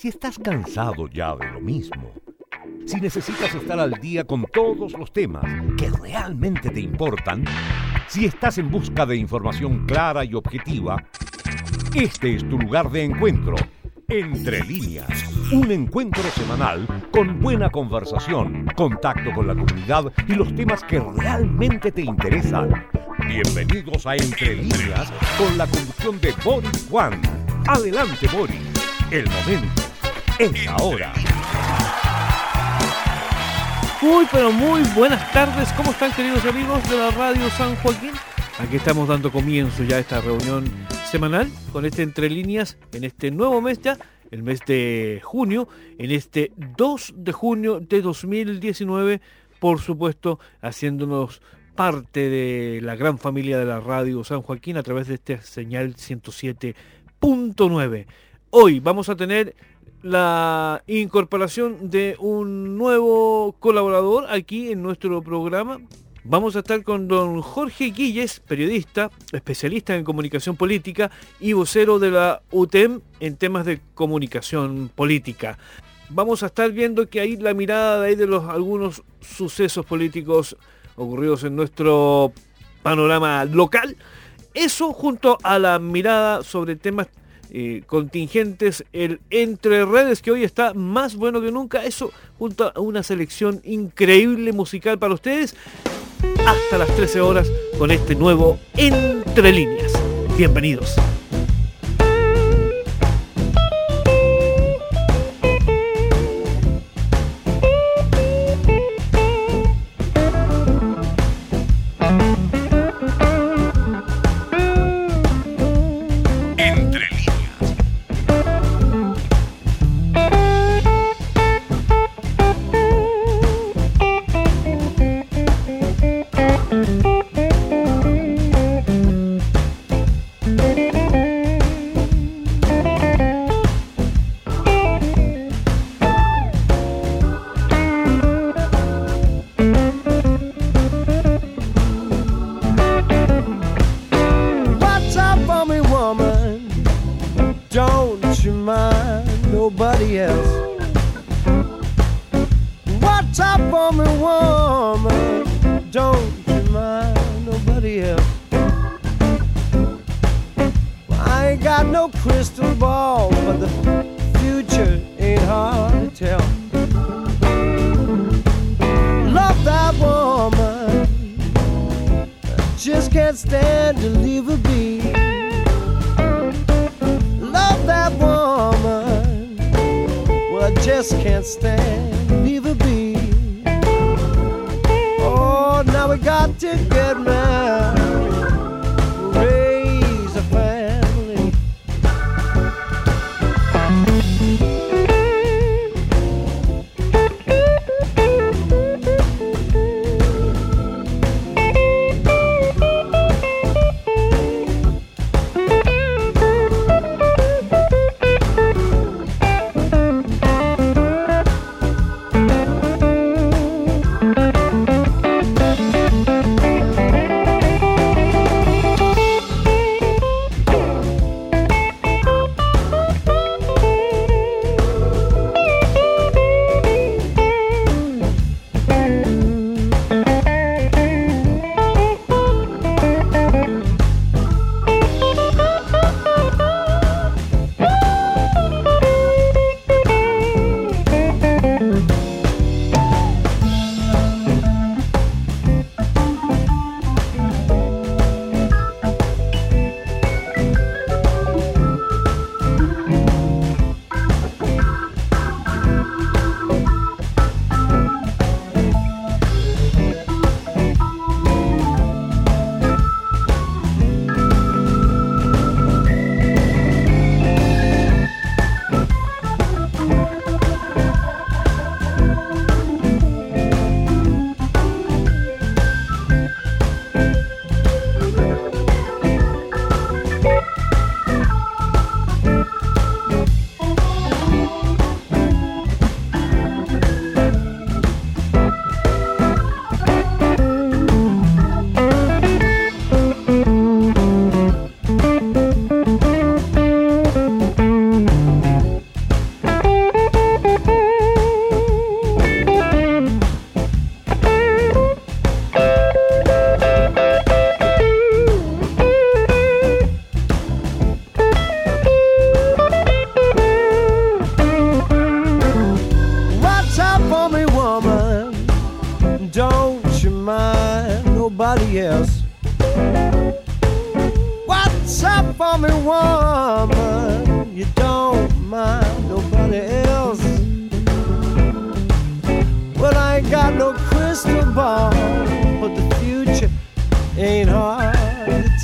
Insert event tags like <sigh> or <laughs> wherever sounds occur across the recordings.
Si estás cansado ya de lo mismo, si necesitas estar al día con todos los temas que realmente te importan, si estás en busca de información clara y objetiva, este es tu lugar de encuentro. Entre líneas, un encuentro semanal con buena conversación, contacto con la comunidad y los temas que realmente te interesan. Bienvenidos a Entre líneas con la conducción de Boris Juan. Adelante Boris, el momento es ahora. Muy pero muy buenas tardes, ¿cómo están queridos amigos de la Radio San Joaquín? Aquí estamos dando comienzo ya a esta reunión semanal con este Entre Líneas en este nuevo mes ya, el mes de junio, en este 2 de junio de 2019, por supuesto, haciéndonos parte de la gran familia de la Radio San Joaquín a través de este señal 107.9. Hoy vamos a tener la incorporación de un nuevo colaborador aquí en nuestro programa. Vamos a estar con don Jorge Guilles, periodista, especialista en comunicación política y vocero de la UTEM en temas de comunicación política. Vamos a estar viendo que ahí la mirada de, ahí de los algunos sucesos políticos ocurridos en nuestro panorama local. Eso junto a la mirada sobre temas contingentes, el Entre Redes, que hoy está más bueno que nunca. Eso junto a una selección increíble musical para ustedes. Hasta las 13 horas con este nuevo Entre Líneas. Bienvenidos.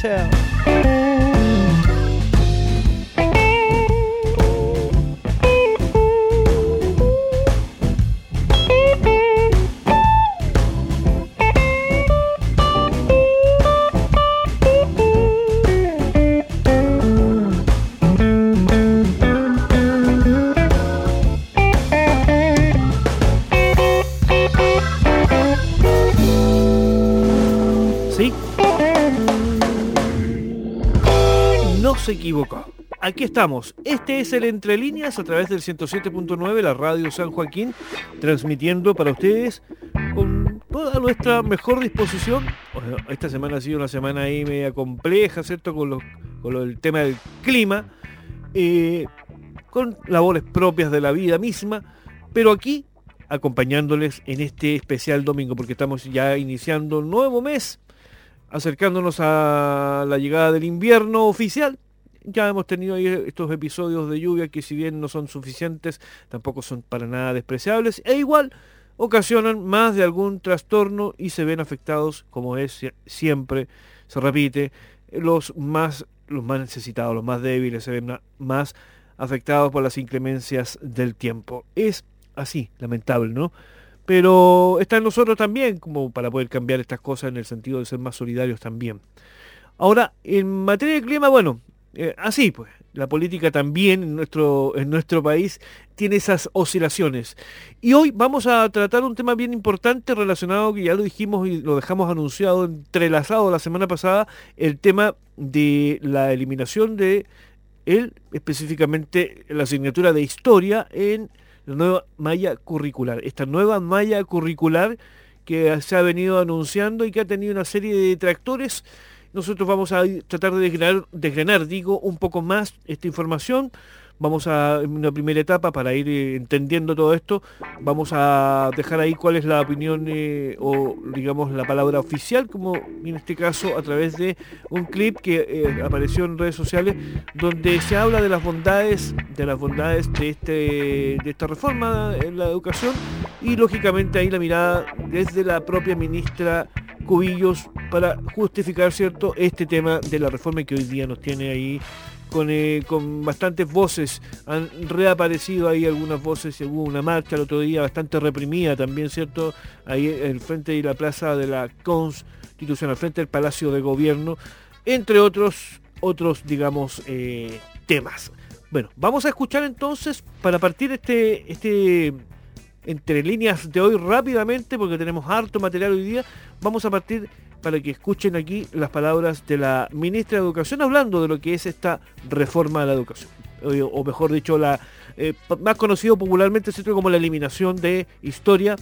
Yeah. Estamos. Este es el Entre Líneas a través del 107.9, la radio San Joaquín, transmitiendo para ustedes con toda nuestra mejor disposición. Esta semana ha sido una semana ahí media compleja, ¿cierto? Con, los- con lo- el tema del clima, eh, con labores propias de la vida misma, pero aquí acompañándoles en este especial domingo, porque estamos ya iniciando un nuevo mes acercándonos a la llegada del invierno oficial. Ya hemos tenido ahí estos episodios de lluvia que si bien no son suficientes, tampoco son para nada despreciables, e igual ocasionan más de algún trastorno y se ven afectados, como es sie- siempre, se repite, los más, los más necesitados, los más débiles, se ven más afectados por las inclemencias del tiempo. Es así, lamentable, ¿no? Pero está en nosotros también, como para poder cambiar estas cosas en el sentido de ser más solidarios también. Ahora, en materia de clima, bueno, eh, así pues, la política también en nuestro, en nuestro país tiene esas oscilaciones. Y hoy vamos a tratar un tema bien importante relacionado, que ya lo dijimos y lo dejamos anunciado, entrelazado la semana pasada, el tema de la eliminación de él, específicamente la asignatura de historia en la nueva malla curricular. Esta nueva malla curricular que se ha venido anunciando y que ha tenido una serie de detractores. Nosotros vamos a tratar de desgranar, digo, un poco más esta información. Vamos a, en una primera etapa, para ir eh, entendiendo todo esto, vamos a dejar ahí cuál es la opinión eh, o, digamos, la palabra oficial, como en este caso a través de un clip que eh, apareció en redes sociales, donde se habla de las bondades, de las bondades de, este, de esta reforma en la educación y lógicamente ahí la mirada desde la propia ministra Cubillos para justificar cierto este tema de la reforma que hoy día nos tiene ahí con, eh, con bastantes voces han reaparecido ahí algunas voces hubo una marcha el otro día bastante reprimida también cierto ahí en frente de la plaza de la Constitución al frente del Palacio de Gobierno entre otros otros digamos eh, temas bueno vamos a escuchar entonces para partir este este entre líneas de hoy rápidamente porque tenemos harto material hoy día. Vamos a partir para que escuchen aquí las palabras de la ministra de Educación hablando de lo que es esta reforma de la educación. O, mejor dicho, la eh, más conocido popularmente ¿cierto? como la eliminación de historia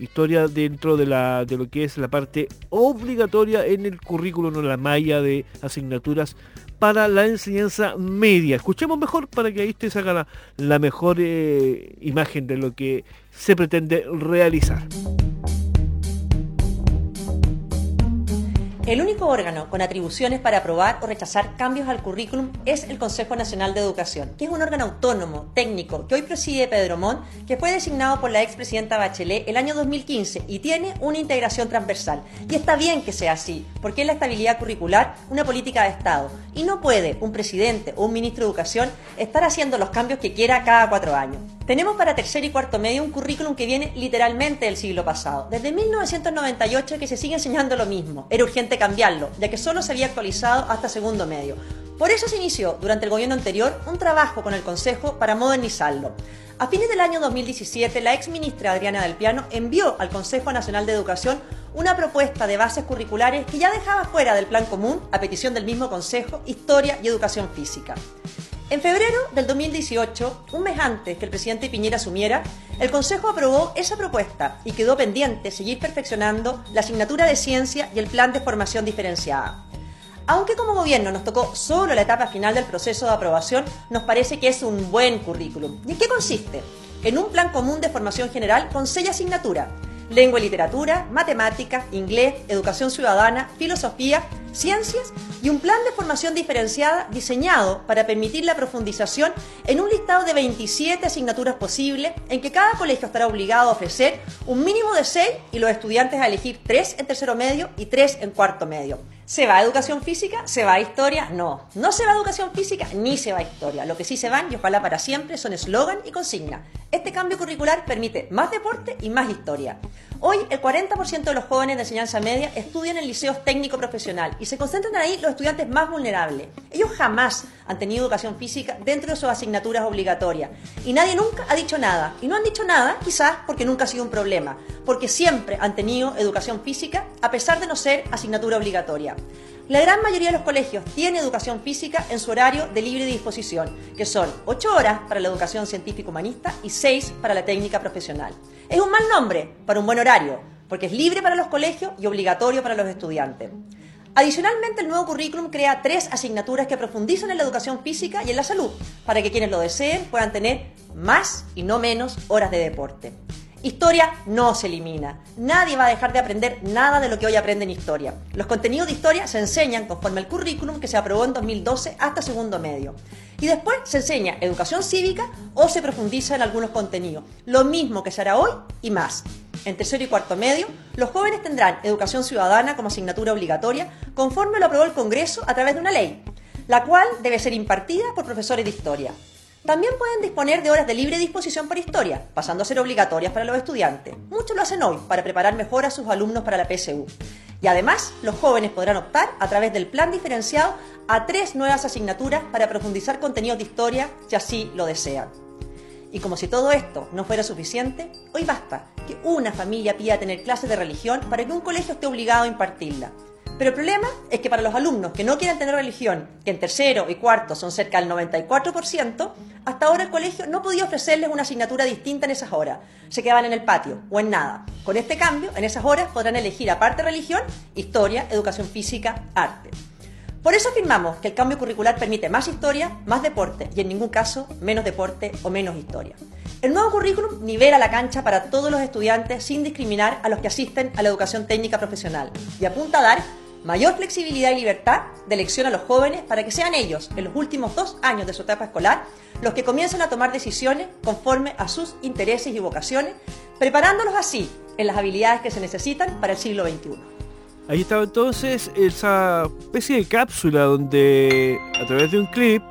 historia dentro de la de lo que es la parte obligatoria en el currículum o la malla de asignaturas para la enseñanza media. Escuchemos mejor para que ahí usted se haga la, la mejor eh, imagen de lo que se pretende realizar. El único órgano con atribuciones para aprobar o rechazar cambios al currículum es el Consejo Nacional de Educación, que es un órgano autónomo, técnico, que hoy preside Pedro Montt, que fue designado por la expresidenta Bachelet el año 2015 y tiene una integración transversal. Y está bien que sea así, porque es la estabilidad curricular una política de Estado. Y no puede un presidente o un ministro de Educación estar haciendo los cambios que quiera cada cuatro años. Tenemos para tercer y cuarto medio un currículum que viene literalmente del siglo pasado. Desde 1998 que se sigue enseñando lo mismo. Era urgente cambiarlo, ya que solo se había actualizado hasta segundo medio. Por eso se inició, durante el gobierno anterior, un trabajo con el Consejo para modernizarlo. A fines del año 2017, la ex ministra Adriana del Piano envió al Consejo Nacional de Educación una propuesta de bases curriculares que ya dejaba fuera del plan común, a petición del mismo Consejo, Historia y Educación Física. En febrero del 2018, un mes antes que el presidente Piñera asumiera, el Consejo aprobó esa propuesta y quedó pendiente seguir perfeccionando la asignatura de ciencia y el plan de formación diferenciada. Aunque como gobierno nos tocó solo la etapa final del proceso de aprobación, nos parece que es un buen currículum. ¿Y en qué consiste? En un plan común de formación general con seis asignaturas. Lengua y literatura, matemáticas, inglés, educación ciudadana, filosofía, ciencias y un plan de formación diferenciada diseñado para permitir la profundización en un listado de 27 asignaturas posibles en que cada colegio estará obligado a ofrecer un mínimo de 6 y los estudiantes a elegir 3 en tercero medio y 3 en cuarto medio. ¿Se va a educación física? ¿Se va a historia? No. No se va a educación física ni se va a historia. Lo que sí se van, y ojalá para siempre, son eslogan y consigna. Este cambio curricular permite más deporte y más historia. Hoy, el 40% de los jóvenes de enseñanza media estudian en liceos técnico profesional y se concentran ahí los estudiantes más vulnerables. Ellos jamás han tenido educación física dentro de sus asignaturas obligatorias y nadie nunca ha dicho nada. Y no han dicho nada, quizás porque nunca ha sido un problema, porque siempre han tenido educación física a pesar de no ser asignatura obligatoria. La gran mayoría de los colegios tiene educación física en su horario de libre disposición, que son 8 horas para la educación científico-humanista y 6 para la técnica profesional. Es un mal nombre para un buen horario, porque es libre para los colegios y obligatorio para los estudiantes. Adicionalmente, el nuevo currículum crea tres asignaturas que profundizan en la educación física y en la salud, para que quienes lo deseen puedan tener más y no menos horas de deporte. Historia no se elimina. Nadie va a dejar de aprender nada de lo que hoy aprende en historia. Los contenidos de historia se enseñan conforme al currículum que se aprobó en 2012 hasta segundo medio. Y después se enseña educación cívica o se profundiza en algunos contenidos. Lo mismo que se hará hoy y más. En tercero y cuarto medio, los jóvenes tendrán educación ciudadana como asignatura obligatoria conforme lo aprobó el Congreso a través de una ley, la cual debe ser impartida por profesores de historia. También pueden disponer de horas de libre disposición por historia, pasando a ser obligatorias para los estudiantes. Muchos lo hacen hoy para preparar mejor a sus alumnos para la PSU. Y además, los jóvenes podrán optar a través del plan diferenciado a tres nuevas asignaturas para profundizar contenidos de historia si así lo desean. Y como si todo esto no fuera suficiente, hoy basta que una familia pida tener clases de religión para que un colegio esté obligado a impartirla. Pero el problema es que para los alumnos que no quieren tener religión, que en tercero y cuarto son cerca del 94%, hasta ahora el colegio no podía ofrecerles una asignatura distinta en esas horas. Se quedaban en el patio o en nada. Con este cambio, en esas horas podrán elegir aparte religión, historia, educación física, arte. Por eso afirmamos que el cambio curricular permite más historia, más deporte y en ningún caso menos deporte o menos historia. El nuevo currículum nivela la cancha para todos los estudiantes sin discriminar a los que asisten a la educación técnica profesional y apunta a dar mayor flexibilidad y libertad de elección a los jóvenes para que sean ellos, en los últimos dos años de su etapa escolar, los que comiencen a tomar decisiones conforme a sus intereses y vocaciones, preparándolos así en las habilidades que se necesitan para el siglo XXI. Ahí estaba entonces esa especie de cápsula donde a través de un clip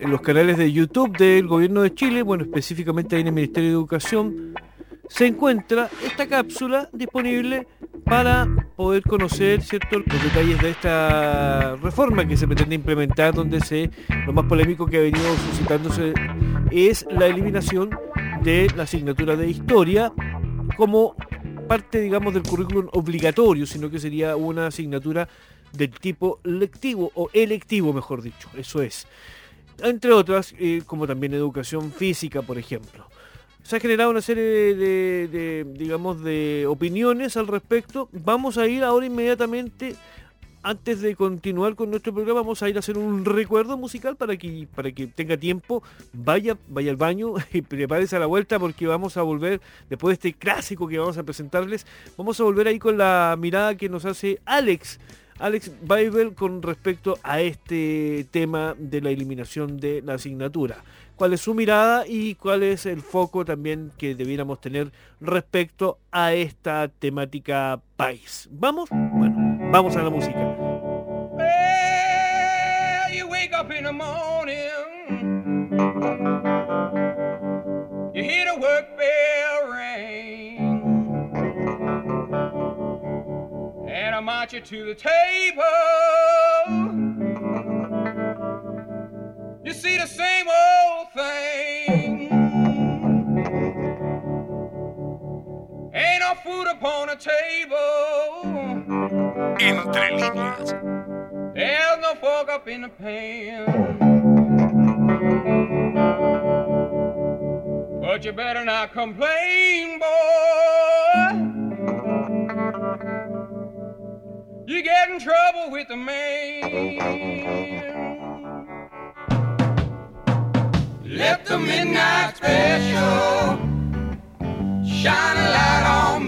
en los canales de YouTube del gobierno de Chile, bueno, específicamente ahí en el Ministerio de Educación, se encuentra esta cápsula disponible para poder conocer ciertos los detalles de esta reforma que se pretende implementar, donde lo más polémico que ha venido suscitándose es la eliminación de la asignatura de historia como parte, digamos, del currículum obligatorio, sino que sería una asignatura del tipo lectivo o electivo, mejor dicho. Eso es. Entre otras, eh, como también educación física, por ejemplo se ha generado una serie de, digamos, de opiniones al respecto. Vamos a ir ahora inmediatamente, antes de continuar con nuestro programa, vamos a ir a hacer un recuerdo musical para que, para que tenga tiempo, vaya, vaya al baño <laughs> y prepárese a la vuelta porque vamos a volver, después de este clásico que vamos a presentarles, vamos a volver ahí con la mirada que nos hace Alex. Alex Bible con respecto a este tema de la eliminación de la asignatura cuál es su mirada y cuál es el foco también que debiéramos tener respecto a esta temática país. ¿Vamos? Bueno, vamos a la música. Well, you wake up in the morning, you hear the work bell ring, and I march you to the table. You see the same old thing. Ain't no food upon the table. Entre líneas. There's no fork up in the pan. But you better not complain, boy. You get in trouble with the man. Let the midnight special shine a light on me.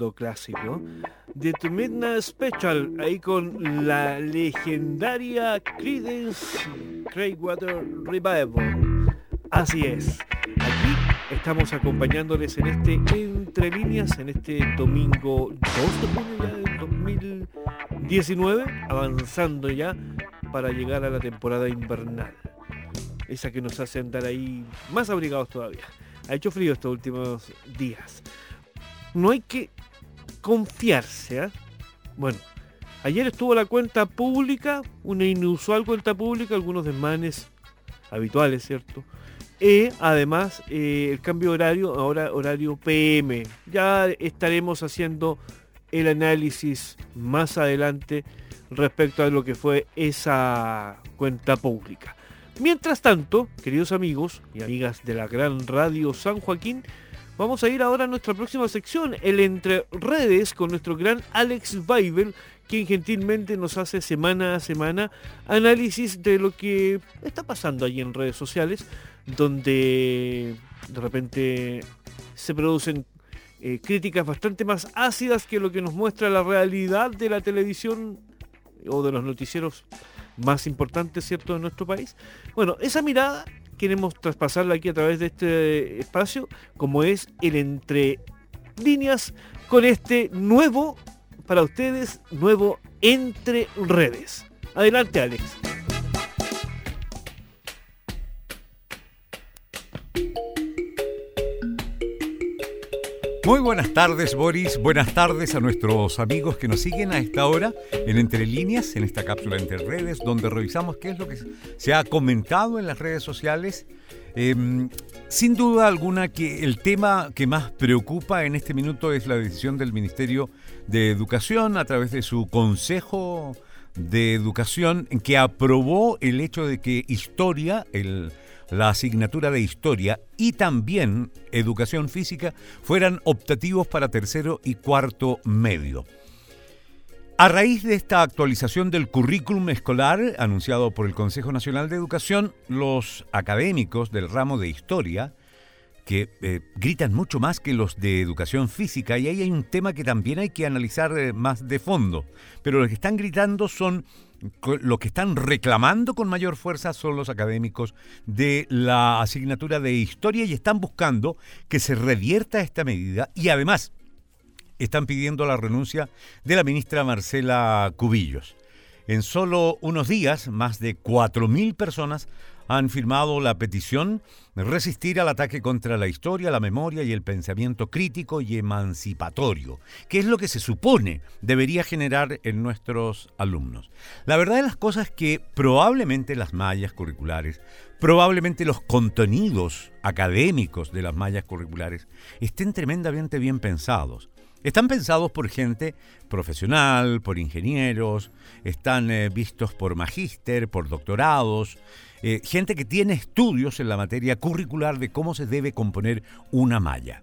Tremendo clásico. The Midnight Special, ahí con la legendaria Creedence Clearwater Revival. Así es. Aquí estamos acompañándoles en este Entre Líneas, en este domingo 2 de junio del 2019, avanzando ya para llegar a la temporada invernal. Esa que nos hace andar ahí más abrigados todavía. Ha hecho frío estos últimos días. No hay que confiarse. ¿ah? Bueno, ayer estuvo la cuenta pública, una inusual cuenta pública, algunos desmanes habituales, ¿cierto? Y además eh, el cambio de horario, ahora horario PM. Ya estaremos haciendo el análisis más adelante respecto a lo que fue esa cuenta pública. Mientras tanto, queridos amigos y amigas de la gran radio San Joaquín, vamos a ir ahora a nuestra próxima sección, el Entre Redes, con nuestro gran Alex Weibel, quien gentilmente nos hace semana a semana análisis de lo que está pasando allí en redes sociales, donde de repente se producen eh, críticas bastante más ácidas que lo que nos muestra la realidad de la televisión o de los noticieros más importantes, ¿cierto?, de nuestro país. Bueno, esa mirada queremos traspasarla aquí a través de este espacio, como es el entre líneas con este nuevo, para ustedes, nuevo entre redes. Adelante, Alex. Muy buenas tardes, Boris. Buenas tardes a nuestros amigos que nos siguen a esta hora en Entre Líneas, en esta cápsula Entre Redes, donde revisamos qué es lo que se ha comentado en las redes sociales. Em, sin duda alguna que el tema que más preocupa en este minuto es la decisión del Ministerio de Educación a través de su Consejo de Educación que aprobó el hecho de que historia, el la asignatura de historia y también educación física fueran optativos para tercero y cuarto medio. A raíz de esta actualización del currículum escolar anunciado por el Consejo Nacional de Educación, los académicos del ramo de historia, que eh, gritan mucho más que los de educación física, y ahí hay un tema que también hay que analizar eh, más de fondo, pero los que están gritando son lo que están reclamando con mayor fuerza son los académicos de la asignatura de historia y están buscando que se revierta esta medida y además están pidiendo la renuncia de la ministra Marcela Cubillos. En solo unos días, más de 4.000 personas han firmado la petición resistir al ataque contra la historia, la memoria y el pensamiento crítico y emancipatorio, que es lo que se supone debería generar en nuestros alumnos. La verdad de las cosas es que probablemente las mallas curriculares, probablemente los contenidos académicos de las mallas curriculares estén tremendamente bien pensados. Están pensados por gente profesional, por ingenieros, están eh, vistos por magíster, por doctorados, eh, gente que tiene estudios en la materia curricular de cómo se debe componer una malla.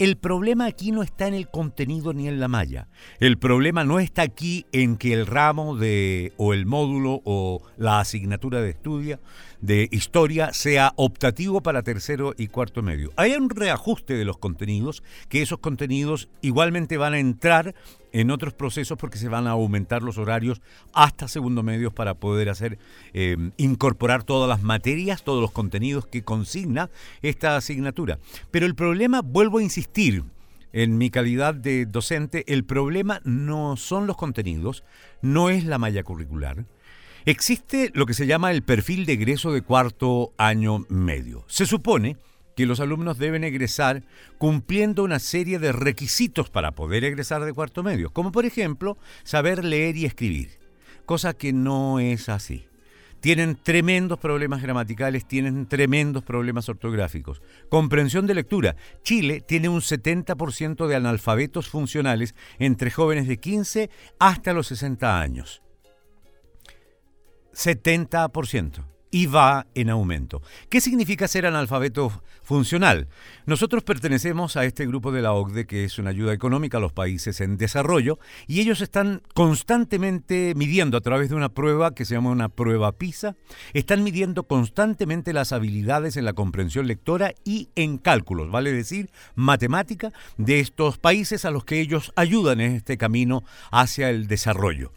El problema aquí no está en el contenido ni en la malla. El problema no está aquí en que el ramo de o el módulo o la asignatura de estudio de historia sea optativo para tercero y cuarto medio. Hay un reajuste de los contenidos, que esos contenidos igualmente van a entrar en otros procesos porque se van a aumentar los horarios hasta segundo medios para poder hacer eh, incorporar todas las materias, todos los contenidos que consigna esta asignatura. Pero el problema, vuelvo a insistir, en mi calidad de docente, el problema no son los contenidos, no es la malla curricular, Existe lo que se llama el perfil de egreso de cuarto año medio. Se supone que los alumnos deben egresar cumpliendo una serie de requisitos para poder egresar de cuarto medio, como por ejemplo saber leer y escribir, cosa que no es así. Tienen tremendos problemas gramaticales, tienen tremendos problemas ortográficos. Comprensión de lectura. Chile tiene un 70% de analfabetos funcionales entre jóvenes de 15 hasta los 60 años. 70% y va en aumento. ¿Qué significa ser analfabeto funcional? Nosotros pertenecemos a este grupo de la OCDE que es una ayuda económica a los países en desarrollo y ellos están constantemente midiendo a través de una prueba que se llama una prueba PISA, están midiendo constantemente las habilidades en la comprensión lectora y en cálculos, vale decir, matemática de estos países a los que ellos ayudan en este camino hacia el desarrollo.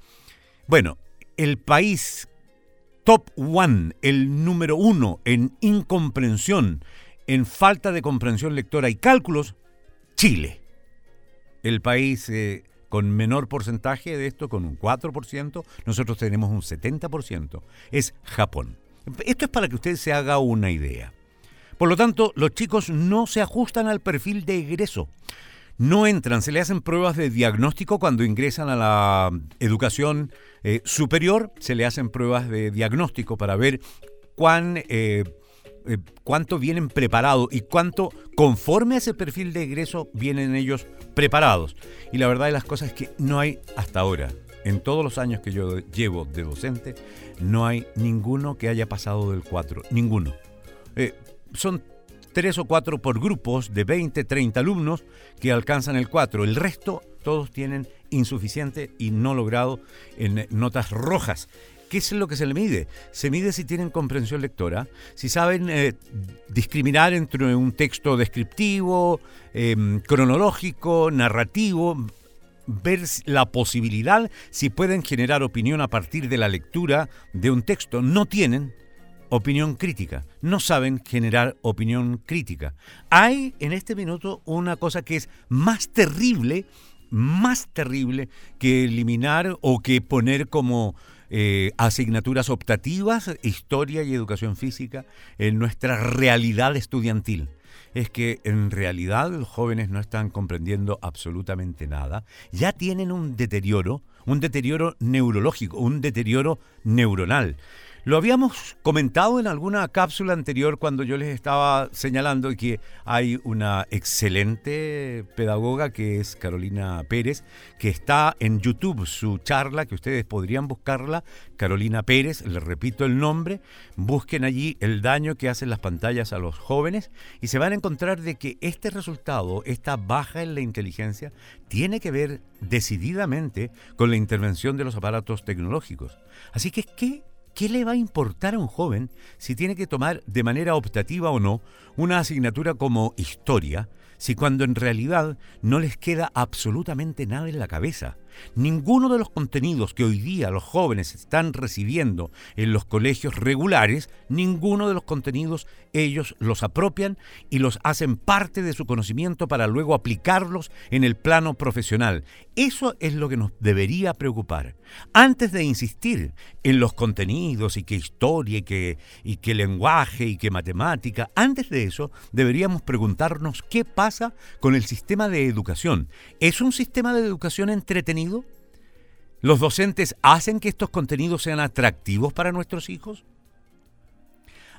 Bueno, el país top one, el número uno en incomprensión, en falta de comprensión lectora y cálculos, Chile. El país eh, con menor porcentaje de esto, con un 4%, nosotros tenemos un 70%, es Japón. Esto es para que usted se haga una idea. Por lo tanto, los chicos no se ajustan al perfil de egreso no entran, se le hacen pruebas de diagnóstico cuando ingresan a la educación eh, superior, se le hacen pruebas de diagnóstico para ver cuán, eh, eh, cuánto vienen preparados y cuánto conforme a ese perfil de egreso vienen ellos preparados. Y la verdad de las cosas es que no hay hasta ahora, en todos los años que yo llevo de docente, no hay ninguno que haya pasado del 4, ninguno. son tres o cuatro por grupos de 20, 30 alumnos que alcanzan el 4. El resto, todos tienen insuficiente y no logrado en notas rojas. ¿Qué es lo que se le mide? Se mide si tienen comprensión lectora, si saben eh, discriminar entre un texto descriptivo, em, cronológico, narrativo, ver la posibilidad si pueden generar opinión a partir de la lectura de un texto. No tienen, opinión crítica. No saben generar opinión crítica. Hay en este minuto una cosa que es más terrible, más terrible que eliminar o que poner como eh, asignaturas optativas, historia y educación física en nuestra realidad estudiantil. es que en realidad los jóvenes no están comprendiendo absolutamente nada, ya tienen un deterioro, un deterioro neurológico, un deterioro neuronal. Lo habíamos comentado en alguna cápsula anterior cuando yo les estaba señalando que hay una excelente pedagoga que es Carolina Pérez, que está en YouTube su charla, que ustedes podrían buscarla, Carolina Pérez, les repito el nombre, busquen allí el daño que hacen las pantallas a los jóvenes y se van a encontrar de que este resultado, esta baja en la inteligencia, tiene que ver decididamente con la intervención de los aparatos tecnológicos. Así que, ¿qué ¿Qué le va a importar a un joven si tiene que tomar de manera optativa o no una asignatura como historia, si cuando en realidad no les queda absolutamente nada en la cabeza? Ninguno de los contenidos que hoy día los jóvenes están recibiendo en los colegios regulares, ninguno de los contenidos ellos los apropian y los hacen parte de su conocimiento para luego aplicarlos en el plano profesional. Eso es lo que nos debería preocupar. Antes de insistir en los contenidos y qué historia y qué, y lenguaje y qué matemática, antes de eso deberíamos preguntarnos qué pasa con el sistema de educación. ¿Es un sistema de educación entretenido? ¿Los docentes hacen que estos contenidos sean atractivos para nuestros hijos?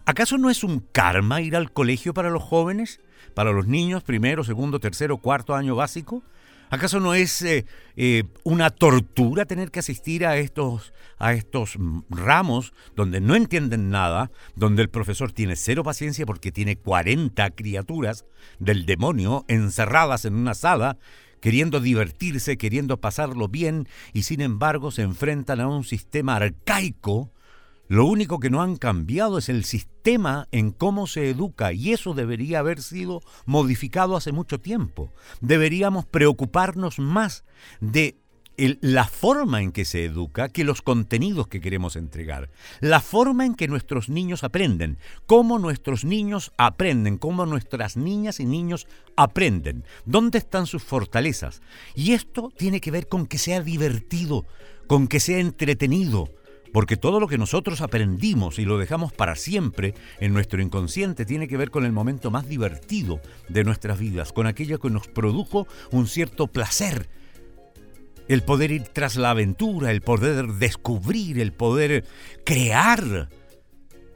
¿Acaso no es un karma ir al colegio para los jóvenes, para los niños, primero, segundo, tercero, cuarto año básico? ¿Acaso no es eh, eh, una tortura tener que asistir a estos, a estos ramos donde no entienden nada, donde el profesor tiene cero paciencia porque tiene 40 criaturas del demonio encerradas en una sala queriendo divertirse, queriendo pasarlo bien, y sin embargo se enfrentan a un sistema arcaico. Lo único que no han cambiado es el sistema en cómo se educa y eso debería haber sido modificado hace mucho tiempo. Deberíamos preocuparnos más de la forma en que se educa que los contenidos que queremos entregar. La forma en que nuestros niños aprenden, cómo nuestros niños aprenden, cómo nuestras niñas y niños aprenden, dónde están sus fortalezas. Y esto tiene que ver con que sea divertido, con que sea entretenido. Porque todo lo que nosotros aprendimos y lo dejamos para siempre en nuestro inconsciente tiene que ver con el momento más divertido de nuestras vidas, con aquello que nos produjo un cierto placer, el poder ir tras la aventura, el poder descubrir, el poder crear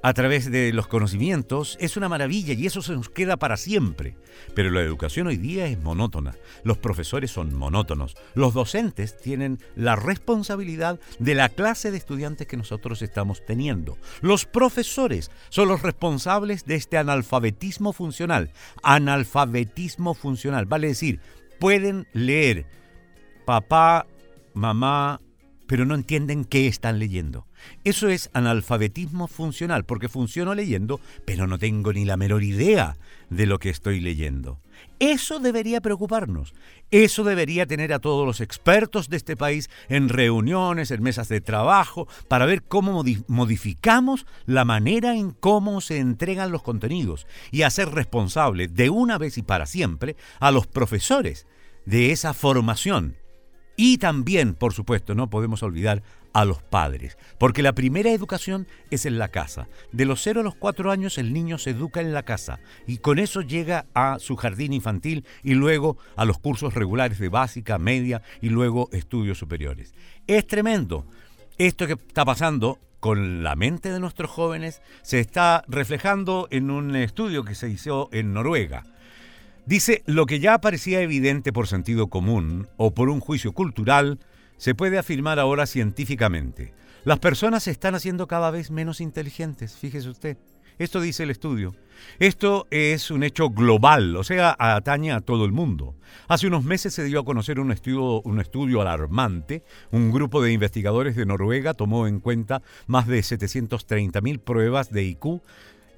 a través de los conocimientos es una maravilla y eso se nos queda para siempre. Pero la educación hoy día es monótona, los profesores son monótonos, los docentes tienen la responsabilidad de la clase de estudiantes que nosotros estamos teniendo. Los profesores son los responsables de este analfabetismo funcional. Analfabetismo funcional, vale decir, pueden leer, papá, mamá, pero no entienden qué están leyendo. Eso es analfabetismo funcional, porque funciono leyendo, pero no tengo ni la menor idea de lo que estoy leyendo. Eso debería preocuparnos. Eso debería tener a todos los expertos de este país en reuniones, en mesas de trabajo, para ver cómo modificamos la manera en cómo se entregan los contenidos y hacer responsable de una vez y para siempre a los profesores de esa formación y también, por supuesto, no podemos olvidar a los padres, porque la primera educación es en la casa. De los 0 a los 4 años el niño se educa en la casa y con eso llega a su jardín infantil y luego a los cursos regulares de básica, media y luego estudios superiores. Es tremendo. Esto que está pasando con la mente de nuestros jóvenes se está reflejando en un estudio que se hizo en Noruega. Dice, lo que ya parecía evidente por sentido común o por un juicio cultural, se puede afirmar ahora científicamente. Las personas se están haciendo cada vez menos inteligentes, fíjese usted. Esto dice el estudio. Esto es un hecho global, o sea, atañe a todo el mundo. Hace unos meses se dio a conocer un estudio, un estudio alarmante. Un grupo de investigadores de Noruega tomó en cuenta más de 730.000 pruebas de IQ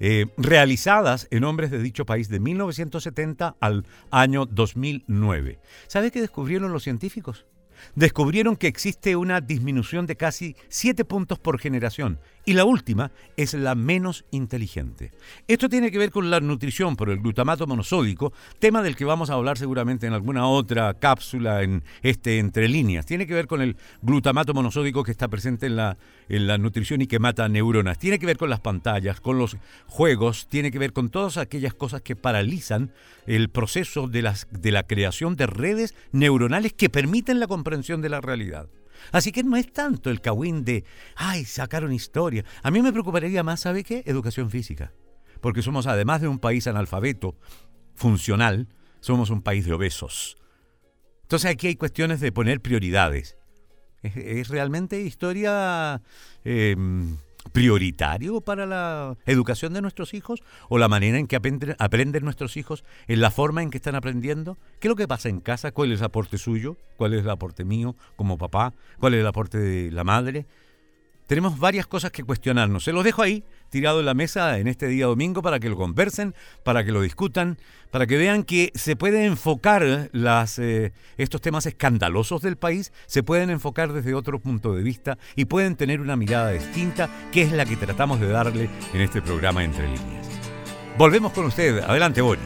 eh, realizadas en hombres de dicho país de 1970 al año 2009. ¿Sabe qué descubrieron los científicos? Descubrieron que existe una disminución de casi 7 puntos por generación Y la última es la menos inteligente. Esto tiene que ver con la nutrición por el glutamato monosódico, tema del que vamos a hablar seguramente en alguna otra cápsula en este entre líneas. Tiene que ver con el glutamato monosódico que está presente en la, en la nutrición y que mata neuronas. Tiene que ver con las pantallas, con los juegos, tiene que ver con todas aquellas cosas que paralizan el proceso de, de la creación de redes neuronales que permiten la comprensión de la realidad. Así que no es tanto el cagüín de, ay, sacaron historia. A mí me preocuparía más, ¿sabe qué? Educación física. Porque somos, además de un país analfabeto, funcional, somos un país de obesos. Entonces aquí hay cuestiones de poner prioridades. ¿Es, realmente historia eh, prioritario para la educación de nuestros hijos? ¿O la manera en que aprenden, nuestros hijos? ¿En la forma en que están aprendiendo? ¿Qué es lo que pasa en casa? ¿Cuál es el aporte suyo? ¿Cuál es el aporte mío como papá? ¿Cuál es el aporte de la madre? Tenemos varias cosas que cuestionarnos. Se los dejo ahí, tirado en la mesa en este día domingo para que lo conversen, para que lo discutan, para que vean que se pueden enfocar eh, estos temas escandalosos del país, se pueden enfocar desde otro punto de vista y pueden tener una mirada distinta, que es la que tratamos de darle en este programa Entre Líneas. Volvemos con usted. Adelante, Boris.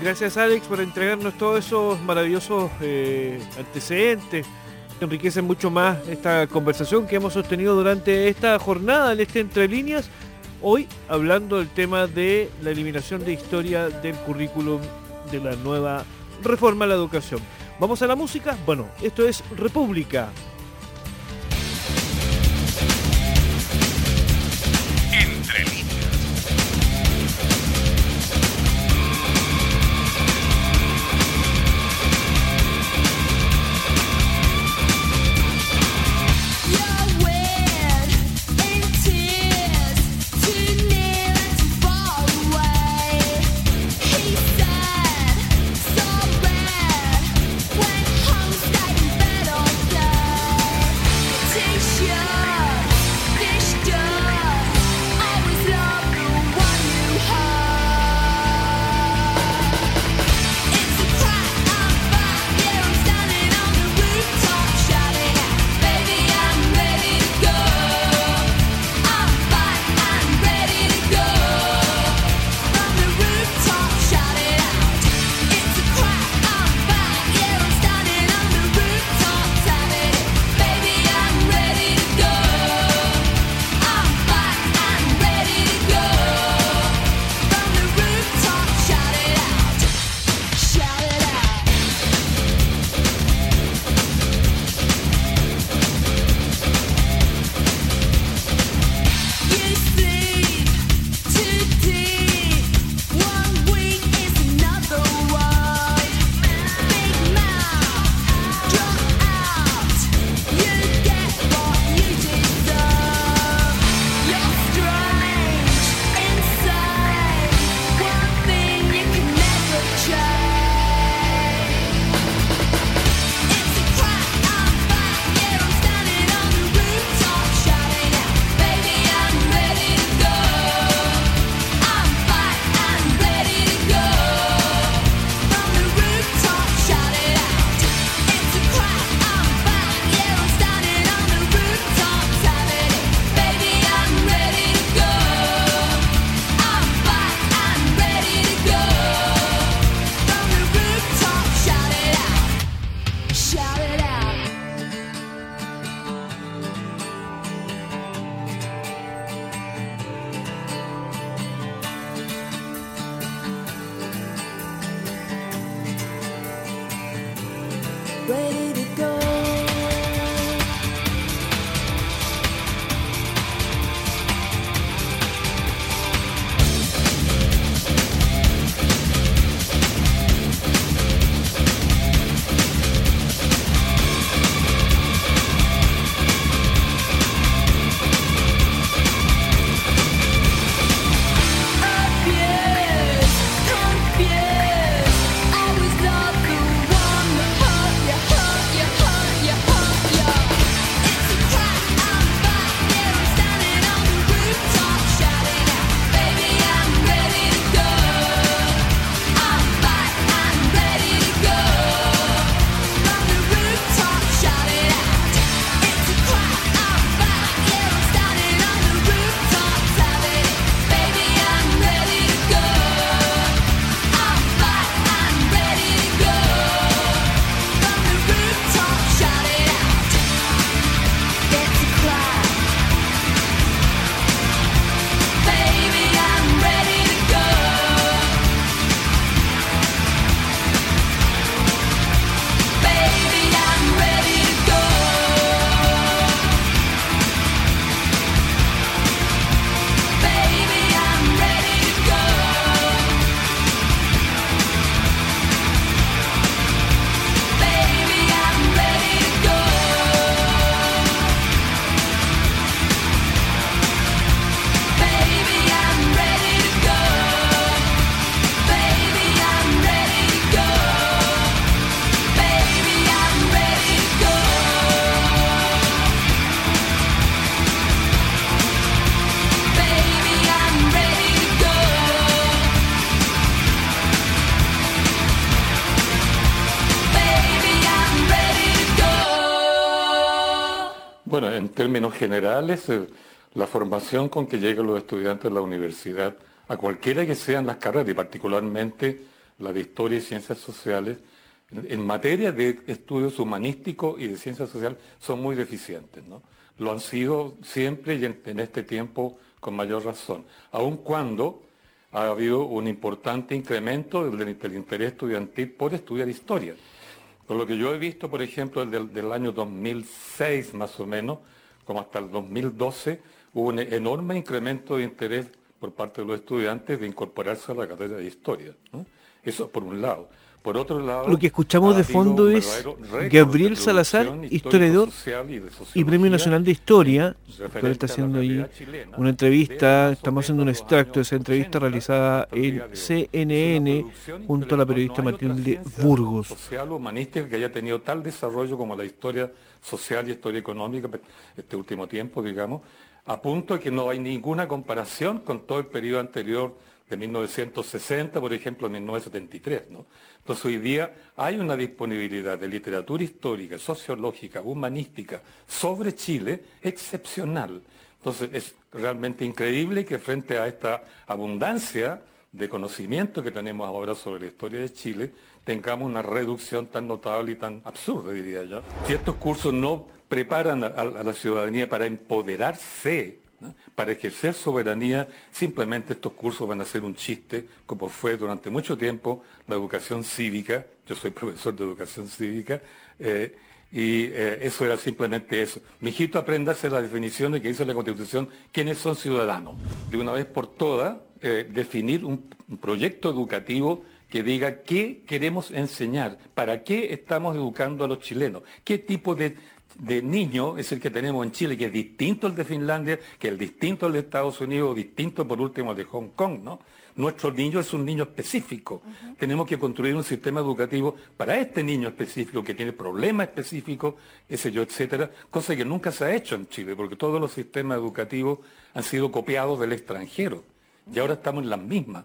Gracias Alex por entregarnos todos esos maravillosos eh, antecedentes que enriquecen mucho más esta conversación que hemos sostenido durante esta jornada en este Entre Líneas. Hoy hablando del tema de la eliminación de historia del currículum de la nueva reforma a la educación. ¿Vamos a la música? Bueno, esto es República. Términos generales, eh, la formación con que llegan los estudiantes a la universidad, a cualquiera que sean las carreras, y particularmente la de historia y ciencias sociales, en, en materia de estudios humanísticos y de ciencias sociales, son muy deficientes. ¿no? Lo han sido siempre y en, en este tiempo con mayor razón, aun cuando ha habido un importante incremento del, interés estudiantil por estudiar historia. Por lo que yo he visto, por ejemplo, del, del año 2006 más o menos, como hasta el 2012, hubo un enorme incremento de interés por parte de los estudiantes de incorporarse a la carrera de historia. Eso por un lado. Por otro lado, Lo que escuchamos ha de fondo es Gabriel Salazar, historiador y y Premio Nacional de Historia, que está haciendo ahí una entrevista, estamos haciendo un extracto de esa entrevista 80 realizada en CNN junto a la periodista Matilde Burgos. Social o humanística que haya tenido tal desarrollo como la historia social y historia económica este último tiempo, digamos, a punto de que no hay ninguna comparación con todo el periodo anterior de 1960, por ejemplo, 1973. ¿no? Entonces hoy día hay una disponibilidad de literatura histórica, sociológica, humanística sobre Chile excepcional. Entonces es realmente increíble que frente a esta abundancia de conocimiento que tenemos ahora sobre la historia de Chile, tengamos una reducción tan notable y tan absurda, diría yo. Si estos cursos no preparan a, a la ciudadanía para empoderarse, para ejercer soberanía, simplemente estos cursos van a ser un chiste, como fue durante mucho tiempo la educación cívica. Yo soy <laughs> profesor de educación cívica. eh, y eh, eso era simplemente eso. Mijito, apréndase la definición de que dice la Constitución, quiénes son ciudadanos. De una vez por todas, eh, definir un proyecto educativo que diga qué queremos enseñar, para qué estamos educando a los chilenos, qué tipo de, de niño es el que tenemos en Chile, que es distinto al de Finlandia, que es distinto al de Estados Unidos, distinto por último al de Hong Kong, ¿no? Nuestro niño es un niño específico. Tenemos que construir un sistema educativo para este niño específico que tiene problemas específicos, ese yo, etcétera, cosa que nunca se ha hecho en Chile, porque todos los sistemas educativos han sido copiados del extranjero. Y ahora estamos en las mismas.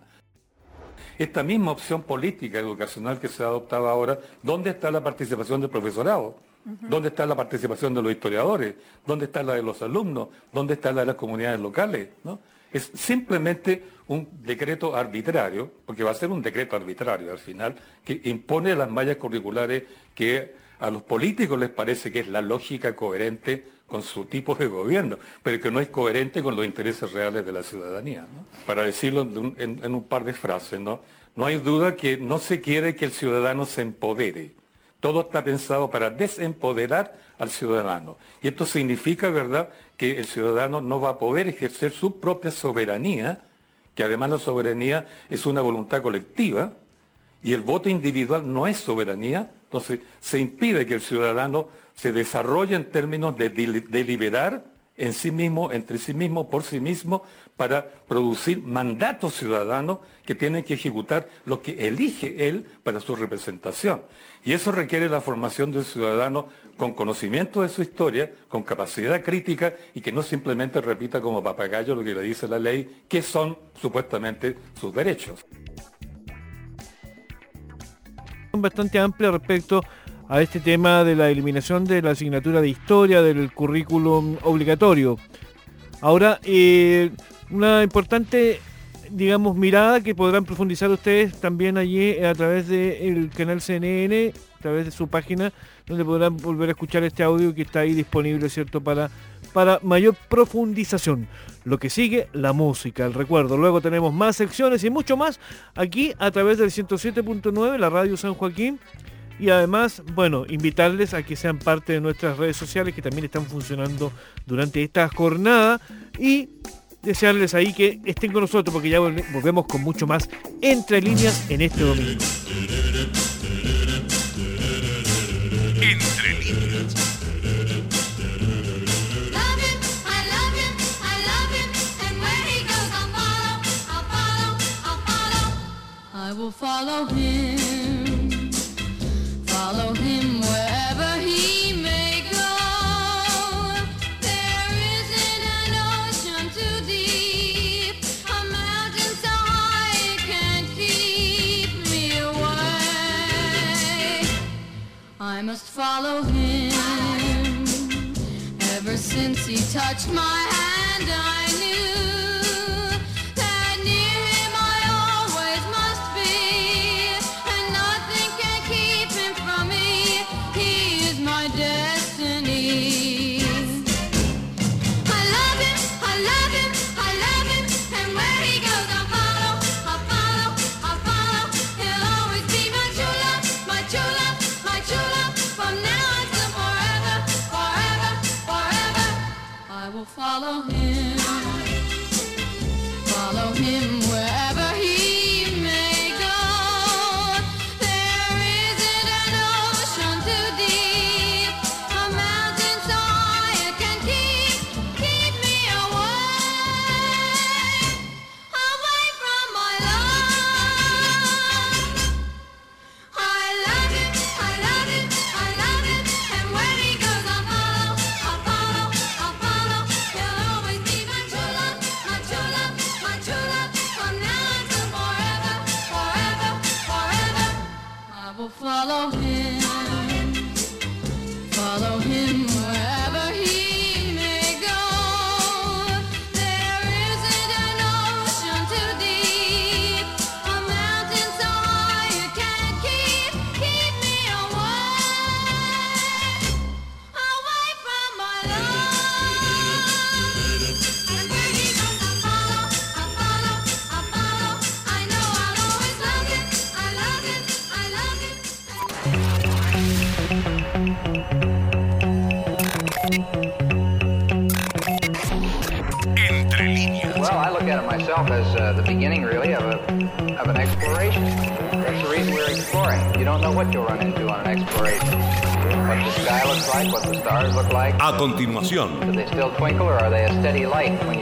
Esta misma opción política educacional que se ha adoptado ahora, ¿dónde está la participación del profesorado? ¿Dónde está la participación de los historiadores? ¿Dónde está la de los alumnos? ¿Dónde está la de las comunidades locales? ¿No? Es simplemente un decreto arbitrario, porque va a ser un decreto arbitrario al final, que impone las mallas curriculares que a los políticos les parece que es la lógica coherente con su tipo de gobierno, pero que no es coherente con los intereses reales de la ciudadanía. Para decirlo en, en un par de frases, ¿no? no hay duda que no se quiere que el ciudadano se empodere. Todo está pensado para desempoderar al ciudadano. Y esto significa, ¿verdad?, que el ciudadano no va a poder ejercer su propia soberanía, que además la soberanía es una voluntad colectiva, y el voto individual no es soberanía, entonces se impide que el ciudadano se desarrolle en términos de deli- deliberar en sí mismo, entre sí mismo, por sí mismo, para producir mandatos ciudadanos que tienen que ejecutar lo que elige él para su representación. Y eso requiere la formación del ciudadano con conocimiento de su historia, con capacidad crítica y que no simplemente repita como papagayo lo que le dice la ley, que son supuestamente sus derechos. bastante amplia respecto a este tema de la eliminación de la asignatura de historia del currículum obligatorio. Ahora, eh, una importante, digamos, mirada que podrán profundizar ustedes también allí a través del canal CNN, a través de su página, donde podrán volver a escuchar este audio que está ahí disponible, ¿cierto?, para, para mayor profundización. Lo que sigue, la música, el recuerdo. Luego tenemos más secciones y mucho más aquí a través del 107.9, la radio San Joaquín. Y además, bueno, invitarles a que sean parte de nuestras redes sociales que también están funcionando durante esta jornada. Y desearles ahí que estén con nosotros porque ya volve- volvemos con mucho más entre líneas en este domingo. Entre líneas. I will follow him, follow him wherever he may go. There isn't an ocean too deep, a mountain so high it can't keep me away. I must follow him ever since he touched my hand,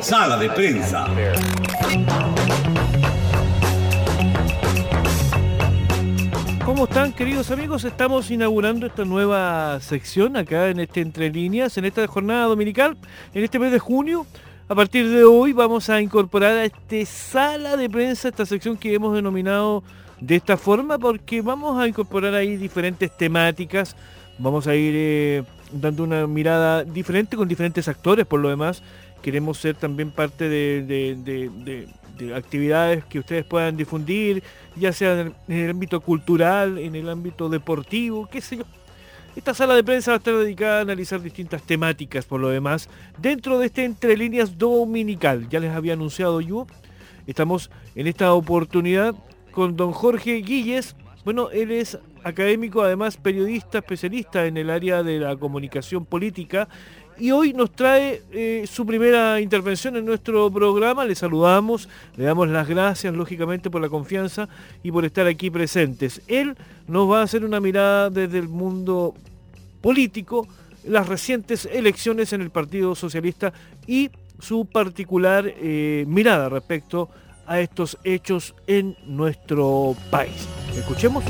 Sala de prensa. ¿Cómo están queridos amigos? Estamos inaugurando esta nueva sección acá en este Entre Líneas, en esta jornada dominical, en este mes de junio. A partir de hoy vamos a incorporar a este sala de prensa, esta sección que hemos denominado de esta forma, porque vamos a incorporar ahí diferentes temáticas, vamos a ir eh, dando una mirada diferente con diferentes actores por lo demás. Queremos ser también parte de, de- de- de- de actividades que ustedes puedan difundir, ya sea en el, en el ámbito cultural, en el ámbito deportivo, qué sé yo. Esta sala de prensa va a estar dedicada a analizar distintas temáticas por lo demás dentro de este Entre Líneas Dominical. Ya les había anunciado yo. Estamos en esta oportunidad con don Jorge Guilles. Bueno, él es académico, además periodista, especialista en el área de la comunicación política y hoy nos trae eh, su primera intervención en nuestro programa. Le saludamos, le damos las gracias lógicamente por la confianza y por estar aquí presentes. Él nos va a hacer una mirada desde el mundo político, las recientes elecciones en el Partido Socialista y su particular eh, mirada respecto a estos hechos en nuestro país. Escuchemos.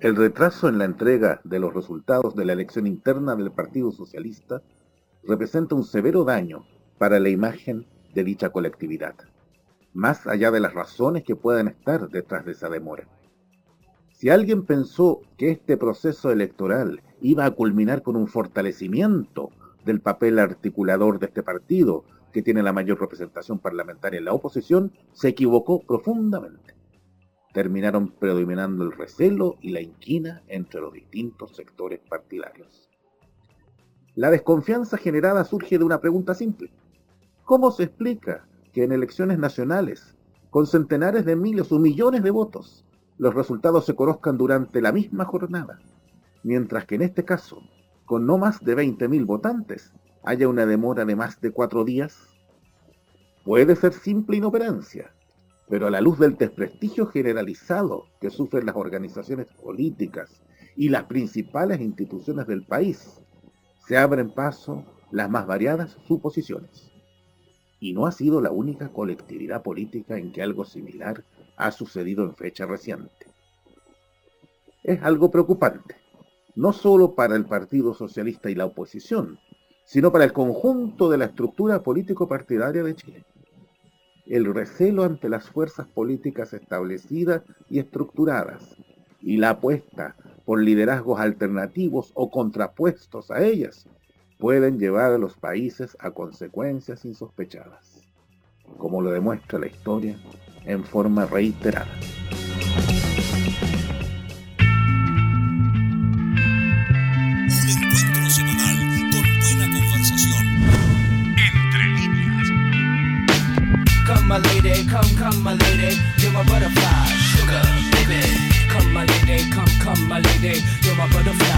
El retraso en la entrega de los resultados de la elección interna del Partido Socialista representa un severo daño para la imagen de dicha colectividad, más allá de las razones que puedan estar detrás de esa demora. Si alguien pensó que este proceso electoral iba a culminar con un fortalecimiento del papel articulador de este partido, que tiene la mayor representación parlamentaria en la oposición, se equivocó profundamente terminaron predominando el recelo y la inquina entre los distintos sectores partidarios. La desconfianza generada surge de una pregunta simple. ¿Cómo se explica que en elecciones nacionales, con centenares de miles o millones de votos, los resultados se conozcan durante la misma jornada, mientras que en este caso, con no más de 20.000 votantes, haya una demora de más de cuatro días? Puede ser simple inoperancia, pero a la luz del desprestigio generalizado que sufren las organizaciones políticas y las principales instituciones del país, se abren paso las más variadas suposiciones. Y no ha sido la única colectividad política en que algo similar ha sucedido en fecha reciente. Es algo preocupante, no solo para el Partido Socialista y la oposición, sino para el conjunto de la estructura político-partidaria de Chile el recelo ante las fuerzas políticas establecidas y estructuradas y la apuesta por liderazgos alternativos o contrapuestos a ellas, pueden llevar a los países a consecuencias insospechadas, como lo demuestra la historia en forma reiterada. Come, my lady, you're my butterfly, sugar, baby. Come my lady, come, come my lady, you're my butterfly,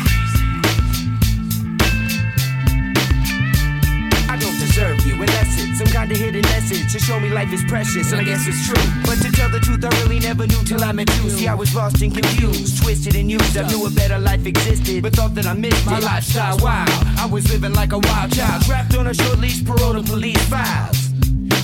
It's some kind of hidden message to show me life is precious, and I guess it's true. But to tell the truth, I really never knew till I met you. See, I was lost and confused, twisted and used. I knew a better life existed, but thought that I missed my lifestyle. Wow, I was living like a wild child, trapped on a short leash, parole to police files.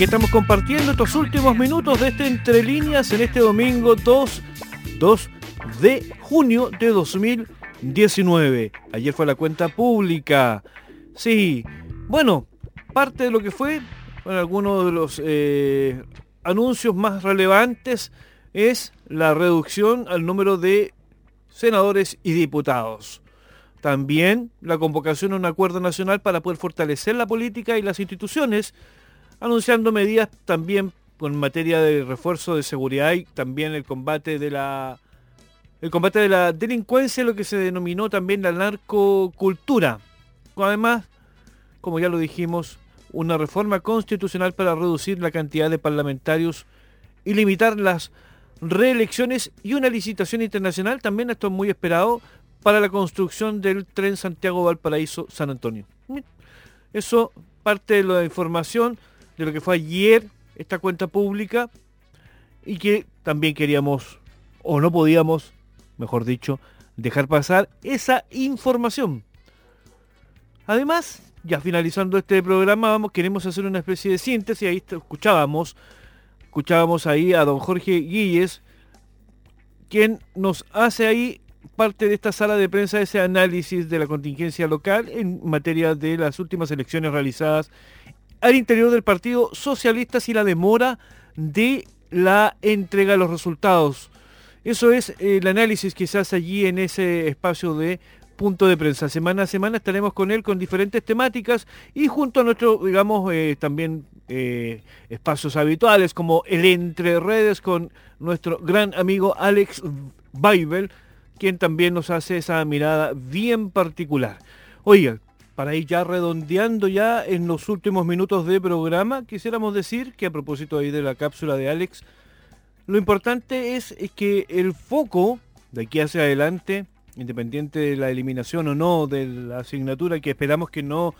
Estamos compartiendo estos últimos minutos de este Entre Líneas en este domingo 2, 2 de junio de 2019. Ayer fue la cuenta pública. Sí, bueno, parte de lo que fue, bueno, algunos de los eh, anuncios más relevantes es la reducción al número de senadores y diputados. También la convocación a un acuerdo nacional para poder fortalecer la política y las instituciones, anunciando medidas también en materia de refuerzo de seguridad y también el combate de la el combate de la delincuencia, lo que se denominó también la narcocultura. Además, como ya lo dijimos, una reforma constitucional para reducir la cantidad de parlamentarios y limitar las reelecciones y una licitación internacional, también esto es muy esperado, para la construcción del tren Santiago-Valparaíso-San Antonio. Eso parte de la información de lo que fue ayer esta cuenta pública y que también queríamos, o no podíamos, mejor dicho, dejar pasar esa información. Además, ya finalizando este programa, vamos, queremos hacer una especie de síntesis, ahí escuchábamos, escuchábamos ahí a don Jorge Guilles, quien nos hace ahí parte de esta sala de prensa ese análisis de la contingencia local en materia de las últimas elecciones realizadas al interior del Partido Socialista y la demora de la entrega de los resultados. Eso es eh, el análisis que se hace allí en ese espacio de punto de prensa. Semana a semana estaremos con él con diferentes temáticas y junto a nuestro, digamos, eh, también eh, espacios habituales como el Entre Redes con nuestro gran amigo Alex Weibel, quien también nos hace esa mirada bien particular. Oiga, para ir ya redondeando ya en los últimos minutos de programa, quisiéramos decir que a propósito ahí de la cápsula de Alex, lo importante es, es que el foco de aquí hacia adelante, independiente de la eliminación o no de la asignatura que esperamos que no,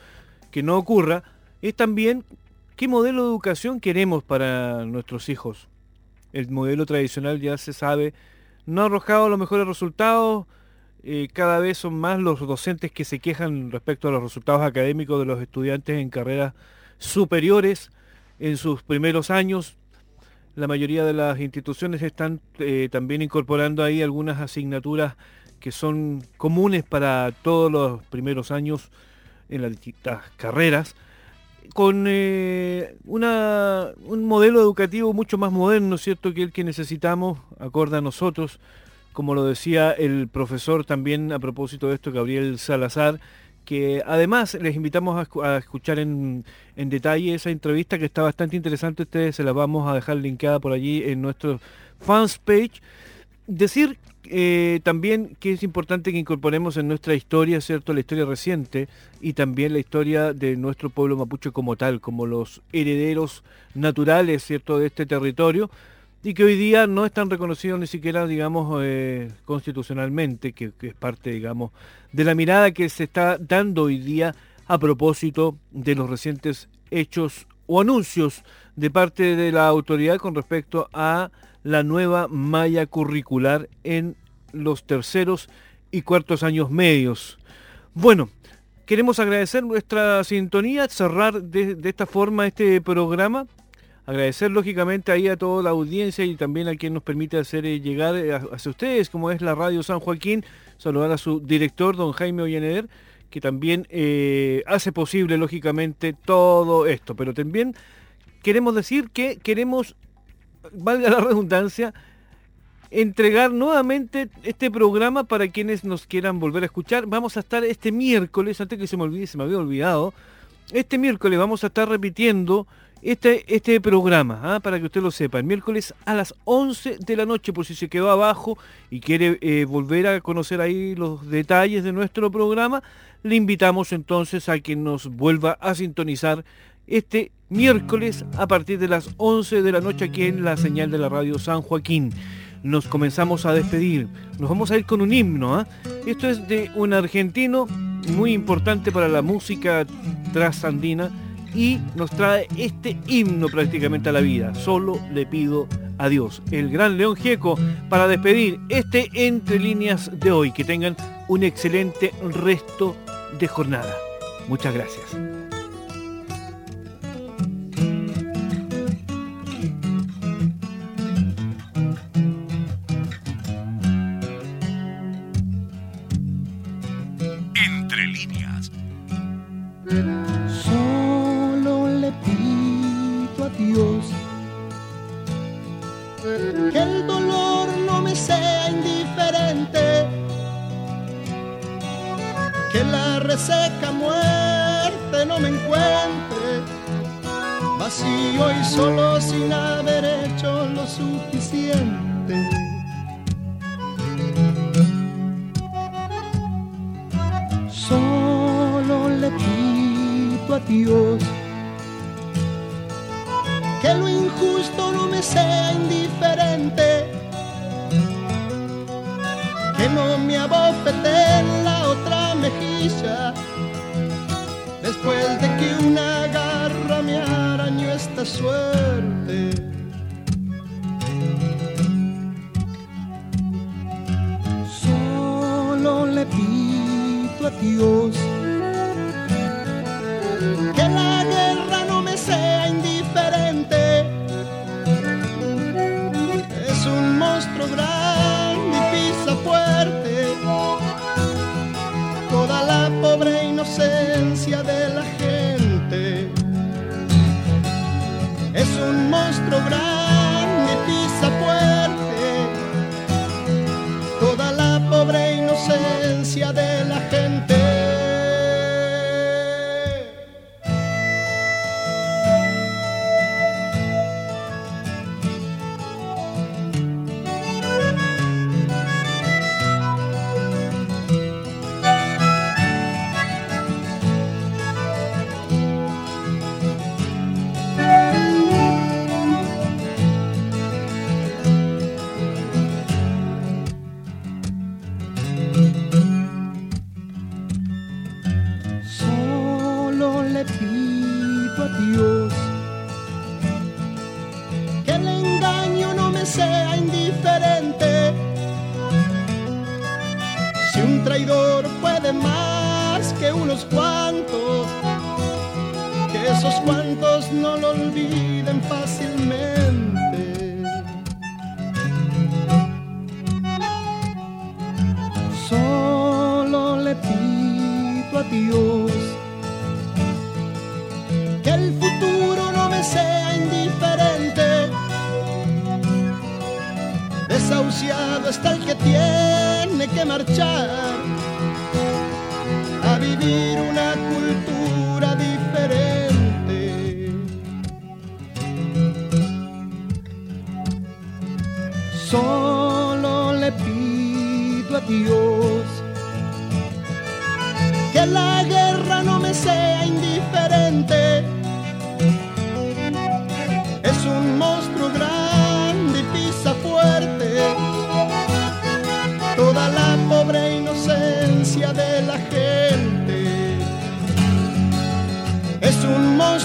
que no ocurra, es también qué modelo de educación queremos para nuestros hijos. El modelo tradicional ya se sabe, no ha arrojado los mejores resultados, cada vez son más los docentes que se quejan respecto a los resultados académicos de los estudiantes en carreras superiores en sus primeros años. La mayoría de las instituciones están eh, también incorporando ahí algunas asignaturas que son comunes para todos los primeros años en las distintas carreras, con eh, un modelo educativo mucho más moderno, ¿cierto?, que el que necesitamos, acorde a nosotros, como lo decía el profesor también a propósito de esto, Gabriel Salazar, que además les invitamos a, escu- a escuchar en, en detalle esa entrevista que está bastante interesante, ustedes se la vamos a dejar linkada por allí en nuestro fans page. Decir eh, también que es importante que incorporemos en nuestra historia, ¿cierto?, la historia reciente y también la historia de nuestro pueblo mapuche como tal, como los herederos naturales, ¿cierto?, de este territorio y que hoy día no están reconocidos ni siquiera, digamos, eh, constitucionalmente, que, es parte, digamos, de la mirada que se está dando hoy día a propósito de los recientes hechos o anuncios de parte de la autoridad con respecto a la nueva malla curricular en los terceros y cuartos años medios. Bueno, queremos agradecer nuestra sintonía, cerrar de esta forma este programa Agradecer lógicamente ahí a toda la audiencia y también a quien nos permite hacer eh, llegar eh, hacia ustedes, como es la Radio San Joaquín, saludar a su director, don Jaime Ollaneder, que también eh, hace posible lógicamente todo esto. Pero también queremos decir que queremos, valga la redundancia, entregar nuevamente este programa para quienes nos quieran volver a escuchar. Vamos a estar este miércoles, antes que se me olvide, se me había olvidado, este miércoles vamos a estar repitiendo este, este programa, ¿ah? para que usted lo sepa, el miércoles a las 11 de la noche, por si se quedó abajo y quiere eh, volver a conocer ahí los detalles de nuestro programa, le invitamos entonces a que nos vuelva a sintonizar este miércoles a partir de las 11 de la noche aquí en la señal de la radio San Joaquín. Nos comenzamos a despedir. Nos vamos a ir con un himno. ¿ah? Esto es de un argentino muy importante para la música trasandina y nos trae este himno prácticamente a la vida. Solo le pido a Dios. El gran León Gieco para despedir este entre líneas de hoy. Que tengan un excelente resto de jornada. Muchas gracias.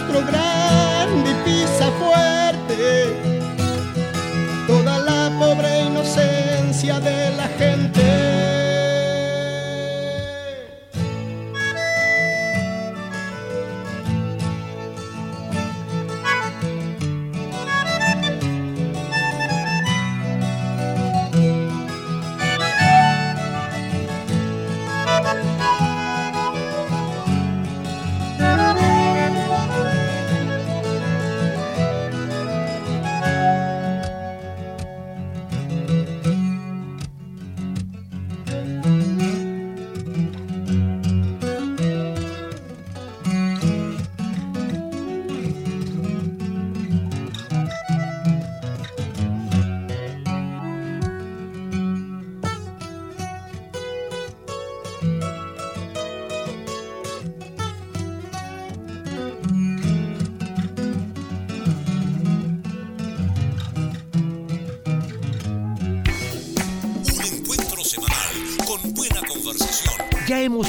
programas.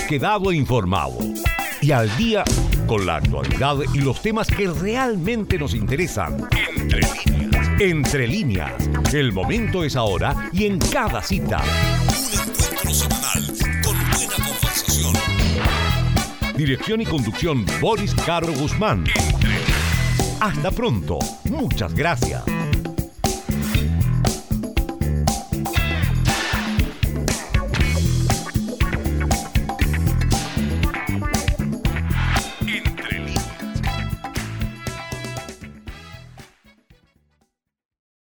quedado informado y al día con la actualidad y los temas que realmente nos interesan. Entre líneas. Entre líneas. El momento es ahora y en cada cita. Un encuentro semanal con buena conversación. Dirección y conducción Boris Caro Guzmán. Hasta pronto. Muchas gracias.